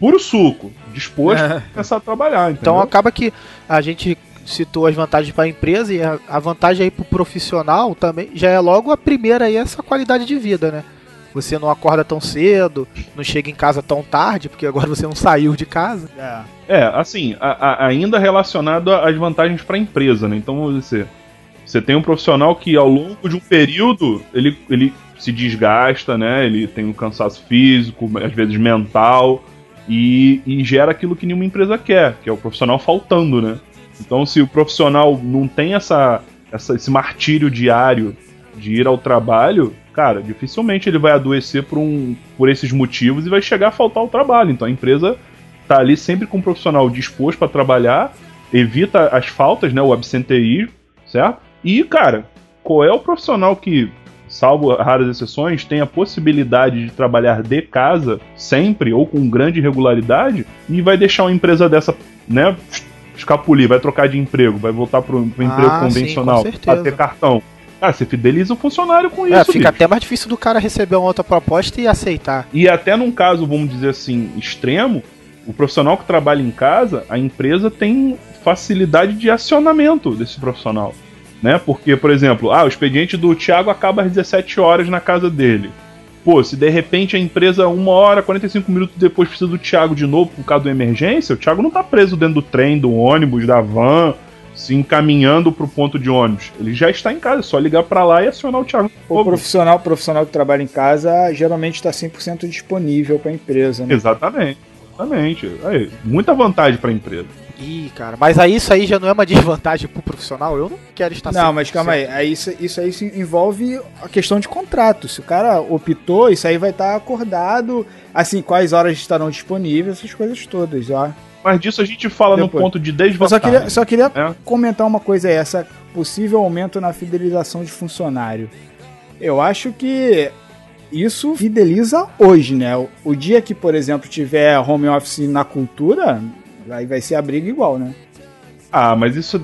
puro suco, disposto a começar a trabalhar. Então entendeu? acaba que a gente citou as vantagens para a empresa e a, a vantagem aí para o profissional também já é logo a primeira aí essa qualidade de vida, né? Você não acorda tão cedo, não chega em casa tão tarde, porque agora você não saiu de casa. É. É, assim, a- a- ainda relacionado às vantagens para a empresa, né? Então, vamos dizer, você tem um profissional que ao longo de um período ele, ele se desgasta, né? Ele tem um cansaço físico, às vezes mental, e, e gera aquilo que nenhuma empresa quer, que é o profissional faltando, né? Então, se o profissional não tem essa, essa, esse martírio diário de ir ao trabalho, cara, dificilmente ele vai adoecer por, um, por esses motivos e vai chegar a faltar o trabalho. Então, a empresa tá ali sempre com um profissional disposto para trabalhar, evita as faltas, né, o absenteísmo, certo? E, cara, qual é o profissional que, salvo raras exceções, tem a possibilidade de trabalhar de casa sempre ou com grande regularidade e vai deixar uma empresa dessa, né, escapulir, vai trocar de emprego, vai voltar pro emprego Ah, sim, convencional, pra ter cartão. Ah, você fideliza o funcionário com É, isso, fica bicho. até mais difícil do cara receber uma outra proposta e aceitar. E até num caso, vamos dizer assim, extremo, o profissional que trabalha em casa, a empresa tem facilidade de acionamento desse profissional. Né? Porque, por exemplo, ah, o expediente do Thiago acaba às 17 horas na casa dele. Pô, se de repente a empresa, uma hora, 45 minutos depois, precisa do Thiago de novo por causa da emergência, o Thiago não tá preso dentro do trem, do ônibus, da van, se encaminhando pro ponto de ônibus. Ele já está em casa, é só ligar para lá e acionar o Thiago. O profissional, profissional que trabalha em casa geralmente está 100% disponível para a empresa, né? Exatamente. Exatamente. Aí, muita vantagem para a empresa. Ih, cara, mas aí isso aí já não é uma desvantagem pro profissional? Eu não quero estar Não, mas calma aí. aí isso, isso aí se envolve a questão de contrato. Se o cara optou, isso aí vai estar acordado, assim, quais horas estarão disponíveis, essas coisas todas, ó. Mas disso a gente fala no Depois. ponto de Eu desvantagem. só queria, só queria É. comentar uma coisa aí, essa possível aumento na fidelização de funcionário. Eu acho que isso fideliza hoje, né? O dia que, por exemplo, tiver home office na cultura, aí vai ser a briga igual, né? Ah, mas isso.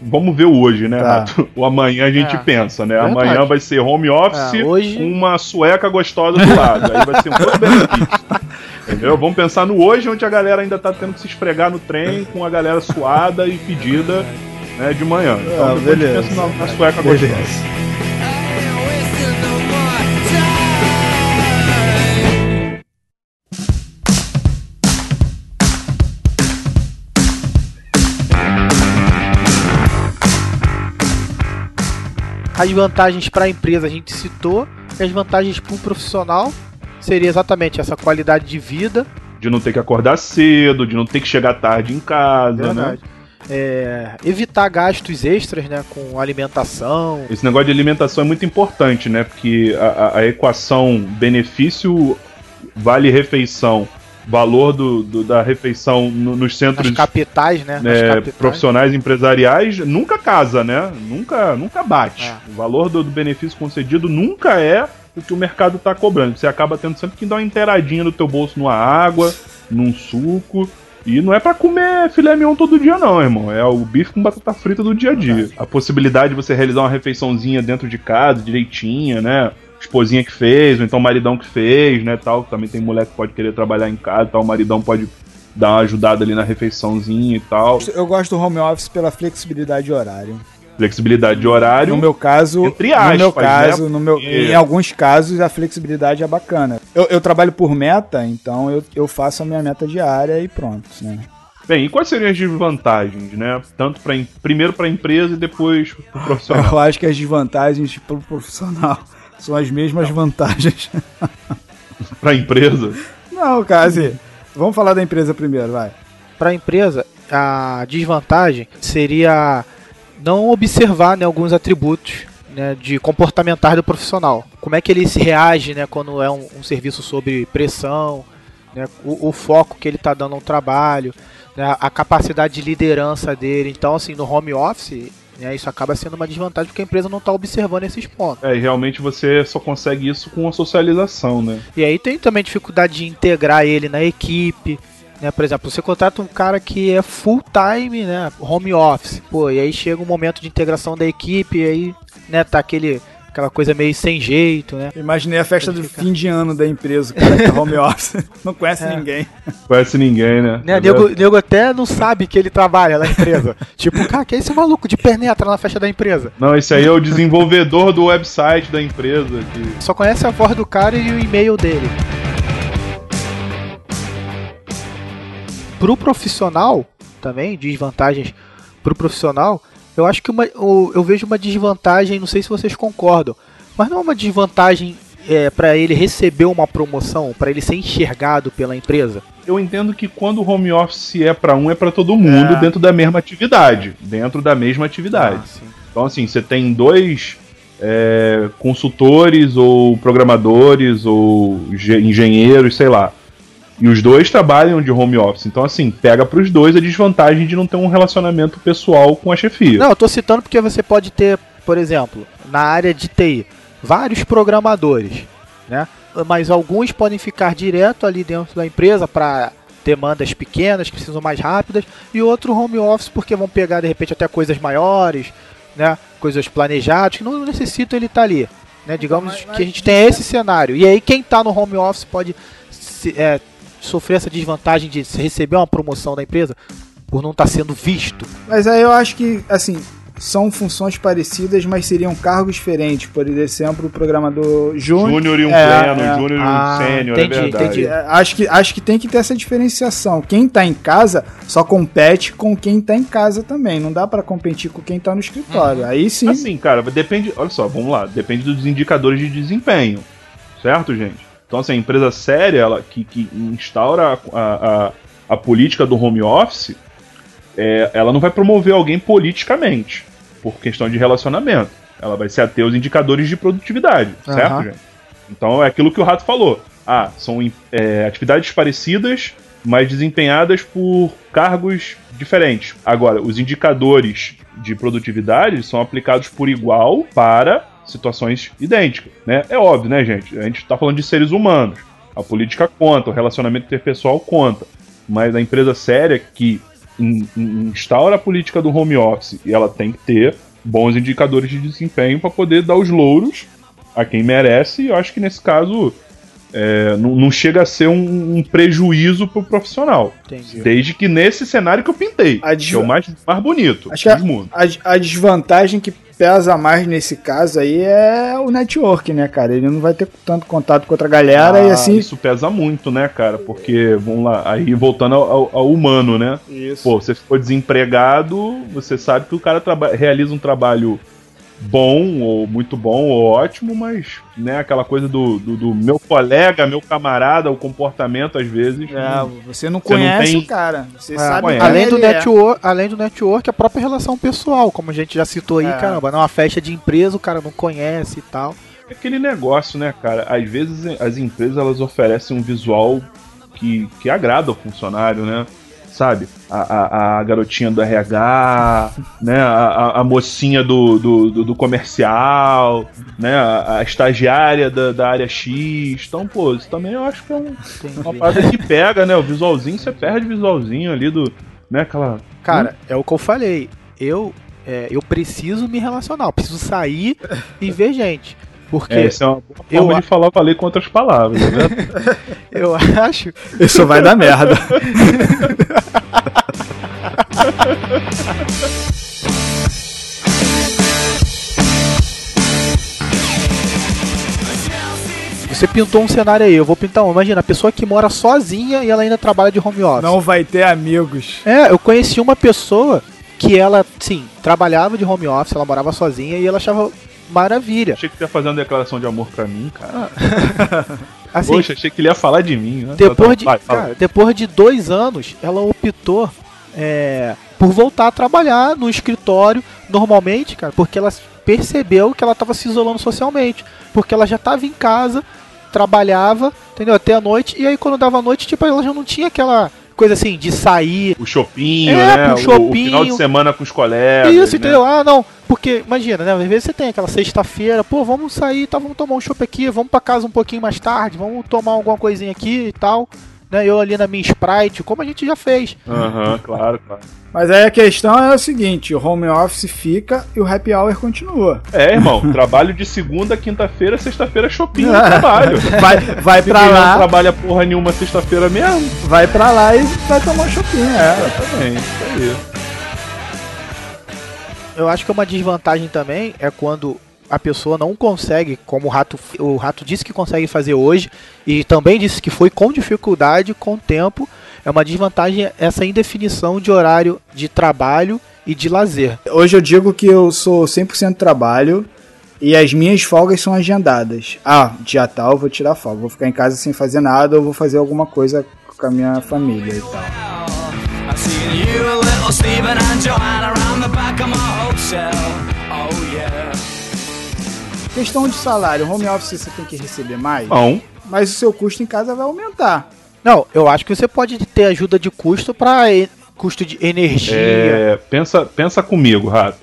Vamos ver o hoje, né, Tá. Rato? O amanhã a gente É. pensa, né? Verdade. Amanhã vai ser home office É, hoje- com uma sueca gostosa do lado. Aí vai ser um benefício. Entendeu? Vamos pensar no hoje, onde a galera ainda tá tendo que se esfregar no trem com a galera suada e pedida né, de manhã. Então Ah, depois a gente beleza. pensa na, na sueca gostosa. As vantagens para a empresa a gente citou, e as vantagens para o profissional seria exatamente essa qualidade de vida, De não ter que acordar cedo, de não ter que chegar tarde em casa, né? É, evitar gastos extras, né, com alimentação. Esse negócio de alimentação é muito importante, né? Porque a- a equação benefício vale refeição, valor do, do- da refeição no- nos centros capitais, né? nas é, capitais. profissionais empresariais nunca casa, né? Nunca, nunca bate. É. O valor do, do benefício concedido nunca é o que o mercado está cobrando. Você acaba tendo sempre que dar uma inteiradinha no teu bolso numa água, num suco. E não é pra comer filé mignon todo dia, não, irmão. É o bife com batata frita do dia a dia. A possibilidade de você realizar uma refeiçãozinha dentro de casa, direitinha, né? Esposinha que fez, ou então maridão que fez, né? Tal. Também tem mulher que pode querer trabalhar em casa, tal. O maridão pode dar uma ajudada ali na refeiçãozinha e tal. Eu gosto do home office pela flexibilidade de horário. Flexibilidade de horário. No meu caso, Entre no meu aspas, caso, né? no meu, em alguns casos a flexibilidade é bacana. Eu, eu trabalho por meta, então eu, eu faço a minha meta diária e pronto, né? Bem, e quais seriam as desvantagens, né? Tanto para primeiro para a empresa e depois para o profissional. Eu acho que as desvantagens pro profissional são as mesmas vantagens. para a empresa. Não, cara, assim, vamos falar da empresa primeiro, vai. Para a empresa, a desvantagem seria não observar né, alguns atributos né, de comportamentais do profissional. Como é que ele se reage né, quando é um, um serviço sobre pressão, né, o, o foco que ele está dando ao trabalho, né, a capacidade de liderança dele. Então, assim, no home office, né, isso acaba sendo uma desvantagem porque a empresa não está observando esses pontos. É, e realmente você só consegue isso com a socialização, né? E aí tem também dificuldade de integrar ele na equipe. Né? Por exemplo, você contrata um cara que é full time, né? Home office. Pô, e aí chega um momento de integração da equipe, e aí, né, tá aquele, aquela coisa meio sem jeito, né? Imaginei a festa do ficar. fim de ano da empresa, o cara que é home office. Não conhece É. ninguém. Conhece ninguém, né? Né, nego, nego até não sabe que ele trabalha na empresa. tipo, cara, que é esse maluco de penetra na festa da empresa? Não, esse aí é o desenvolvedor do website da empresa. Que... Só conhece a voz do cara e o e-mail dele. Pro profissional, também, desvantagens pro profissional, eu acho que uma, o- eu vejo uma desvantagem, não sei se vocês concordam, mas não é uma desvantagem é, para ele receber uma promoção, para ele ser enxergado pela empresa. Eu entendo que quando o home office é para um, é para todo mundo É. dentro da mesma atividade. Dentro da mesma atividade. Ah. Então, assim, você tem dois é, consultores ou programadores ou ge- engenheiros, sei lá. E os dois trabalham de home office. Então, assim, pega pros dois a desvantagem de não ter um relacionamento pessoal com a chefia. Não, eu tô citando porque você pode ter, por exemplo, na área de TI, vários programadores, né? Mas alguns podem ficar direto ali dentro da empresa para demandas pequenas, que precisam mais rápidas, e outro home office porque vão pegar de repente até coisas maiores, né? Coisas planejadas que não necessitam ele estar ali, né? Digamos Mas- mas- que a gente tem esse cenário. E aí quem tá no home office pode se- é, sofrer essa desvantagem de receber uma promoção da empresa? por não estar sendo visto. Mas aí eu acho que, assim, são funções parecidas, mas seriam cargos diferentes. Por exemplo, o programador júnior. Júnior e um É, pleno, é. júnior e Ah, um sênior, entendi, é verdade. entendi. É, Acho que, acho que tem que ter essa diferenciação. Quem tá em casa só compete com quem tá em casa também. Não dá pra competir com quem tá no escritório. Aí sim. Assim, cara, depende. Olha só, vamos lá. Depende dos indicadores de desempenho. Certo, gente? Então, assim, a empresa séria, ela, que, que instaura a, a, a política do home office, é, ela não vai promover alguém politicamente, por questão de relacionamento. Ela vai se ater aos indicadores de produtividade, certo, Aham. gente? Então é aquilo que o Rato falou. Ah, são é, atividades parecidas, mas desempenhadas por cargos diferentes. Agora, os indicadores de produtividade são aplicados por igual para situações idênticas, né? É óbvio, né, gente? A gente tá falando de seres humanos. A política conta, o relacionamento interpessoal conta. Mas a empresa séria que in- in- instaura a política do home office e ela tem que ter bons indicadores de desempenho para poder dar os louros a quem merece. E eu acho que nesse caso é, não, não chega a ser um, um prejuízo pro profissional. Entendi. Desde que nesse cenário que eu pintei, A que é o mais, mais bonito Acho que mundos. a, a desvantagem que pesa mais nesse caso aí é o network, né, cara? Ele não vai ter tanto contato com outra galera e Ah, assim. Isso pesa muito, né, cara? Porque, vamos lá, aí voltando ao, ao- ao humano, né? Isso. Pô, você ficou desempregado, você sabe que o cara realiza um trabalho bom, ou muito bom, ou ótimo, mas, né, aquela coisa do, do, do meu colega, meu camarada, o comportamento, às vezes. É, hum, você não Você não conhece tem- o cara. Você É, sabe conhece. além, do é. network, além do network, a própria relação pessoal, como a gente já citou aí, É. caramba, numa festa de empresa o cara não conhece e tal. É aquele negócio, né, cara? Às vezes as empresas elas oferecem um visual que, que agrada ao funcionário, né? Sabe? A, a, a garotinha do RH, né? A, a, a mocinha do, do, do- do comercial, né? A, a estagiária da, da área X. Então, pô, isso também eu acho que é um- uma parada que pega, né? O visualzinho, você perde o visualzinho ali do. Né, aquela. Cara, é o que eu falei. Eu, é, eu preciso me relacionar, eu preciso sair e ver gente. Porque É, essa é uma boa Eu forma a- de falar falei com outras palavras, né? eu acho Isso vai dar merda. Você pintou um cenário aí, eu vou pintar um. Imagina, a pessoa que mora sozinha e ela ainda trabalha de home office. Não vai ter amigos. É, eu conheci uma pessoa que ela, sim, trabalhava de home office, ela morava sozinha e ela achava maravilha. Achei que você ia fazer uma declaração de amor pra mim, cara. Assim, Poxa, achei que ele ia falar de mim, né? depois de, Vai, cara, depois de dois anos, ela optou é, por voltar a trabalhar no escritório normalmente, cara, porque ela percebeu que ela estava se isolando socialmente, porque ela já estava em casa, trabalhava, entendeu? Até a noite, e aí quando dava a noite, tipo, ela já não tinha aquela coisa assim de sair. O chopinho, É, né? pro O- final de semana com os colegas. Isso, né? entendeu? Ah, não, porque imagina, né? Às vezes você tem aquela sexta-feira, pô, vamos sair, tá, vamos tomar um chopp aqui, vamos pra casa um pouquinho mais tarde, vamos tomar alguma coisinha aqui e tal. Né, eu ali na minha Sprite, como a gente já fez. Aham, claro, claro. Mas aí a questão é o seguinte: o home office fica e o happy hour continua. É, irmão, trabalho de segunda, quinta-feira, sexta-feira, É. trabalho. Vai, vai pra quem não lá, trabalha porra nenhuma sexta-feira mesmo, vai pra lá e vai tomar chopinho. É. também, isso aí. Eu acho que uma desvantagem também é quando a pessoa não consegue, como o rato, o rato disse que consegue fazer hoje, e também disse que foi com dificuldade, com o tempo. É uma desvantagem essa indefinição de horário de trabalho e de lazer. Hoje eu digo que eu sou 100% trabalho e as minhas folgas são agendadas. Ah, dia tal eu vou tirar folga, vou ficar em casa sem fazer nada ou vou fazer alguma coisa com a minha família e tal. Questão de salário, home office você tem que receber mais, Bom, mas o seu custo em casa vai aumentar. Não, eu acho que você pode ter ajuda de custo para custo de energia. é, pensa, pensa comigo, Rato.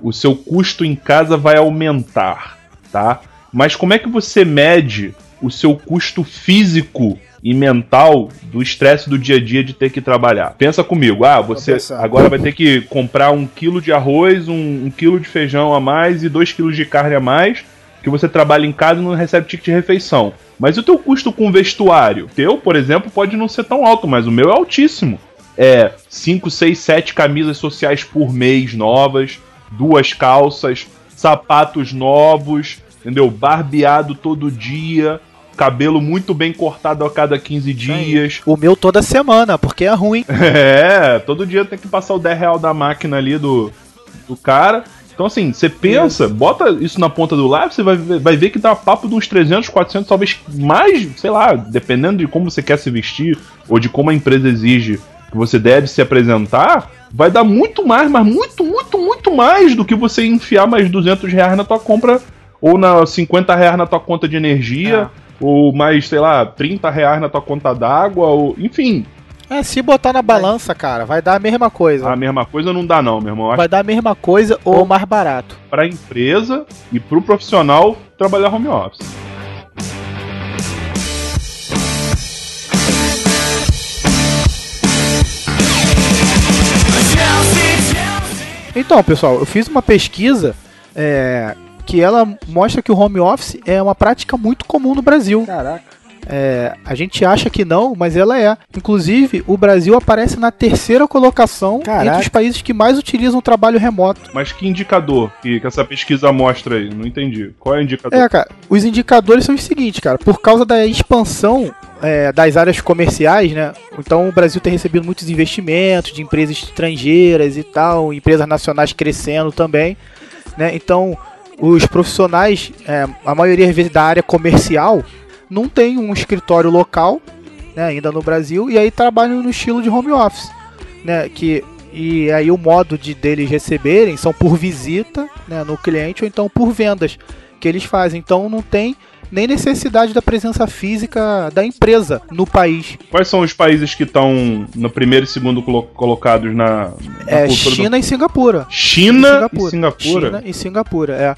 O seu custo em casa vai aumentar, tá? Mas como é que você mede o seu custo físico e mental do estresse do dia a dia de ter que trabalhar? Pensa comigo, ah, você agora vai ter que comprar um quilo de arroz, um, um quilo de feijão a mais e dois quilos de carne a mais, que você trabalha em casa e não recebe ticket de refeição. Mas o teu custo com vestuário? Teu, por exemplo, pode não ser tão alto, mas o meu é altíssimo. é 5, 6, 7 camisas sociais por mês novas, duas calças, sapatos novos, entendeu? Barbeado todo dia, cabelo muito bem cortado a cada 15 dias. O meu toda semana, porque é ruim. É, todo dia tem que passar o 10 real da máquina ali do, do cara. Então, assim, você pensa, bota isso na ponta do lápis, você vai, ver- vai ver que dá papo de uns 300, 400, talvez mais, sei lá, dependendo de como você quer se vestir ou de como a empresa exige que você deve se apresentar, vai dar muito mais, mas muito, muito, muito mais do que você enfiar mais 200 reais na tua compra ou na 50 reais na tua conta de energia. Ou mais, sei lá, 30 reais na tua conta d'água, ou. Enfim, É, se botar na balança, cara, vai dar a mesma coisa. a mesma coisa não dá, não, meu irmão. Vai dar a mesma coisa ou mais barato. para a empresa e para o profissional trabalhar home office. Então, pessoal, eu fiz uma pesquisa é, que ela mostra que o home office é uma prática muito comum no Brasil. Caraca. É, a gente acha que não, mas ela é. Inclusive, o Brasil aparece na terceira colocação Caraca. entre os países que mais utilizam o trabalho remoto. Mas que indicador que, que essa pesquisa mostra aí? Não entendi. Qual é o indicador? É, cara, os indicadores são os seguintes, cara. Por causa da expansão é, das áreas comerciais, né? Então o Brasil tem recebido muitos investimentos de empresas estrangeiras e tal, empresas nacionais crescendo também, né? Então os profissionais, é, a maioria às vezes da área comercial, não tem um escritório local, né, ainda no Brasil, e aí trabalham no estilo de home office, né? Que e aí o modo de deles receberem são por visita, né, no cliente ou então por vendas que eles fazem. Então não tem nem necessidade da presença física da empresa no país. Quais são os países que estão no primeiro e segundo colo- colocados na, na É cultura do- China e Singapura. China e Singapura. China e Singapura, é.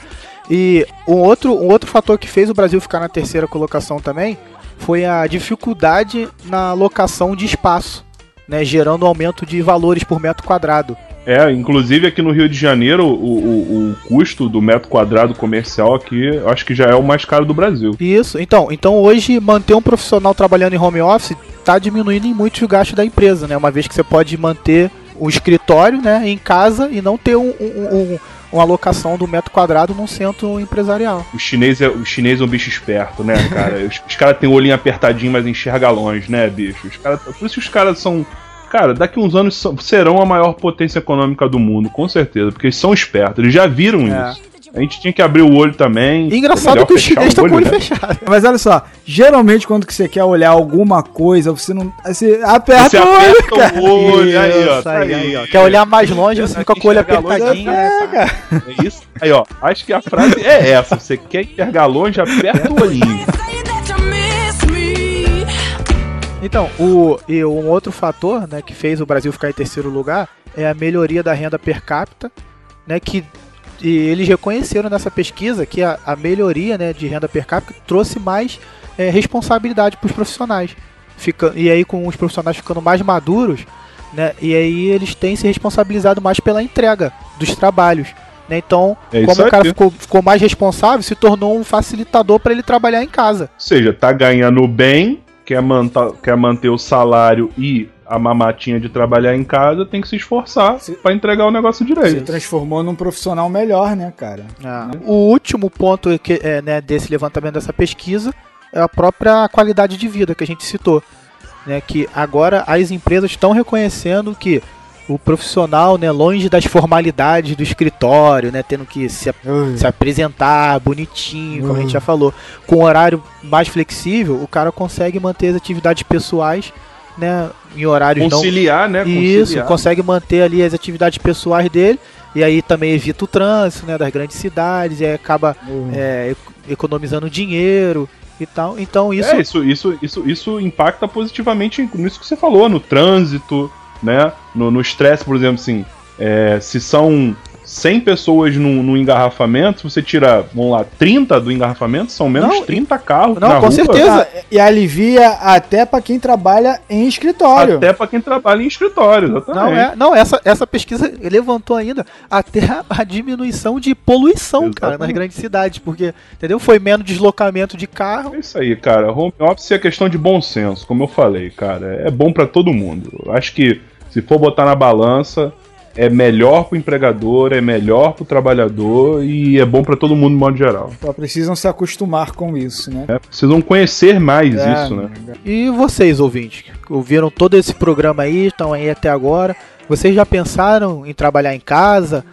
E um outro, um outro fator que fez o Brasil ficar na terceira colocação também foi a dificuldade na locação de espaço, né, gerando aumento de valores por metro quadrado. É, inclusive aqui no Rio de Janeiro, o, o, o custo do metro quadrado comercial aqui, acho que já é o mais caro do Brasil. Isso, então, então hoje manter um profissional trabalhando em home office está diminuindo em muito o gasto da empresa, né? Uma vez que você pode manter o escritório, né, em casa e não ter um, um- um- uma alocação do metro quadrado num centro empresarial. O chinês é, o chinês é um bicho esperto, né, cara? os os caras têm o olhinho apertadinho, mas enxerga longe, né, bicho? Os cara, por isso os caras são. Cara, daqui uns anos serão a maior potência econômica do mundo, com certeza, porque eles são espertos, eles já viram É. isso. A gente tinha que abrir o olho também. Engraçado que os fechar chineses estão com o olho né? fechado. Mas olha só, geralmente quando que você quer olhar alguma coisa, você não. Você aperta Você o olho, aperta cara. o olho, aí, ó. Tá aí, aí. aí, ó. Quer olhar mais longe, você fica com o olho apertadinho. É, cara. É isso? Aí, ó. Acho que a frase é essa. Você quer enxergar longe, aperta o olhinho. Então, o, e um outro fator né, que fez o Brasil ficar em terceiro lugar é a melhoria da renda per capita, né, que e eles reconheceram nessa pesquisa que a, a melhoria né, de renda per capita trouxe mais é, responsabilidade para os profissionais. Fica, e aí com os profissionais ficando mais maduros, né, e aí eles têm se responsabilizado mais pela entrega dos trabalhos. Né, então, É como o cara ficou, ficou mais responsável, se tornou um facilitador para ele trabalhar em casa. Ou seja, tá ganhando bem, quer, manta, quer manter o salário e a mamatinha de trabalhar em casa, tem que se esforçar Se- pra entregar o negócio direito. transformou num profissional melhor, né, cara? O último ponto que, é, né, desse levantamento dessa pesquisa é a própria qualidade de vida que a gente citou. Né, que agora as empresas estão reconhecendo que o profissional, né, longe das formalidades do escritório, né, tendo que se, se apresentar bonitinho, como a gente já falou, com um horário mais flexível, o cara consegue manter as atividades pessoais né, em horários não Conciliar, né? isso, Conciliar. consegue manter ali as atividades pessoais dele e aí também evita o trânsito né, das grandes cidades e aí acaba é, ec- economizando dinheiro e tal. Então isso, É, isso, isso, isso, isso impacta positivamente nisso que você falou, no trânsito, né? No no estresse, por exemplo, assim, é, se são 100 pessoas num, num engarrafamento, você tira, vamos lá, 30 do engarrafamento, são menos Não, 30 carros não, na com rua. certeza. Ah, e alivia até pra quem trabalha em escritório. Até pra quem trabalha em escritório, exatamente. não é, não essa essa pesquisa levantou ainda até a, a diminuição de poluição, cara, nas Exatamente. grandes cidades, porque entendeu? Foi menos deslocamento de carro. É isso aí, cara. Home office é questão de bom senso, como eu falei, cara. É bom pra todo mundo. Acho que se for botar na balança, é melhor pro empregador, é melhor pro trabalhador e é bom pra todo mundo de modo geral. Só precisam se acostumar com isso, né? né? Precisam conhecer mais É, isso, né? E vocês, ouvintes, que ouviram todo esse programa aí, estão aí até agora, vocês já pensaram em trabalhar em casa?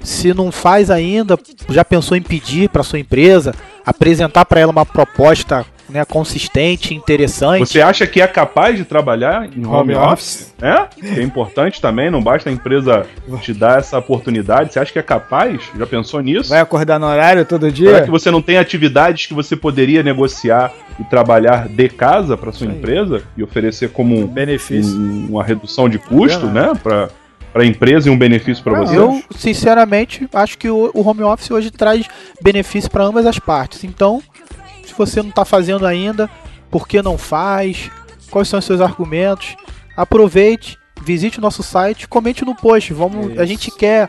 Se não faz ainda, já pensou em pedir para sua empresa, apresentar para ela uma proposta né, consistente, interessante? Você acha que é capaz de trabalhar em home, Home office? É? Que é importante também, não basta a empresa te dar essa oportunidade. Você acha que é capaz? Já pensou nisso? Vai acordar no horário todo Será dia? que você não tem atividades que você poderia negociar e trabalhar de casa para sua empresa e oferecer como um- Benefício. um- uma redução de custo, Verdade. né, para para a empresa e um benefício para você? Eu, sinceramente, acho que o, o home office hoje traz benefício para ambas as partes. Então, se você não está fazendo ainda, por que não faz? Quais são os seus argumentos? Aproveite, visite o nosso site, comente no post. Vamos, a gente quer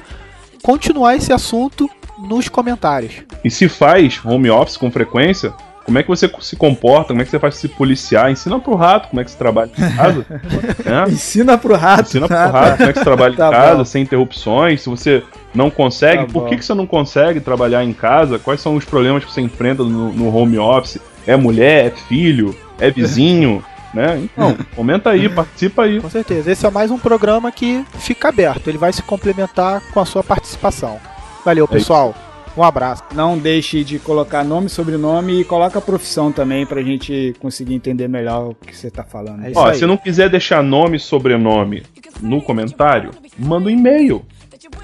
continuar esse assunto nos comentários. E se faz home office com frequência, como é que você se comporta? Como é que você faz se policiar? Ensina pro rato como é que se trabalha em casa. né? Ensina pro rato. Ensina pro Ah, rato como é que você trabalha Tá em casa, bom. sem interrupções. Se você não consegue, Tá por que, que você não consegue trabalhar em casa? Quais são os problemas que você enfrenta no, no home office? É mulher? É filho? É vizinho? né? Então, comenta aí, participa aí. Com certeza. Esse é mais um programa que fica aberto. Ele vai se complementar com a sua participação. Valeu, É pessoal. Um abraço. Não deixe de colocar nome, sobrenome e coloca a profissão também pra gente conseguir entender melhor o que você tá falando. É isso Ó, aí. se não quiser deixar nome e sobrenome no comentário, manda um e-mail.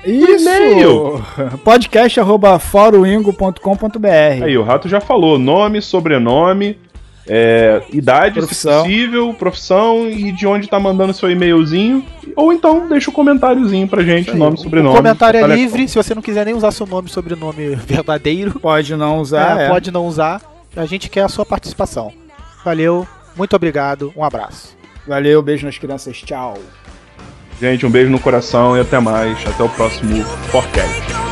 Isso! e-mail. Podcast arroba foroingo.com.br Aí, o Rato já falou nome, sobrenome, é, idade, Profissão. se possível, profissão e de onde tá mandando seu e-mailzinho. Ou então deixa o comentáriozinho pra gente, nome, o sobrenome. comentário é livre. Se você não quiser nem usar seu nome e sobrenome verdadeiro, Pode não usar. é, é. pode não usar. A gente quer a sua participação. Valeu, muito obrigado, um abraço. Valeu, beijo nas crianças. Tchau. Gente, um beijo no coração e até mais. Até o próximo podcast.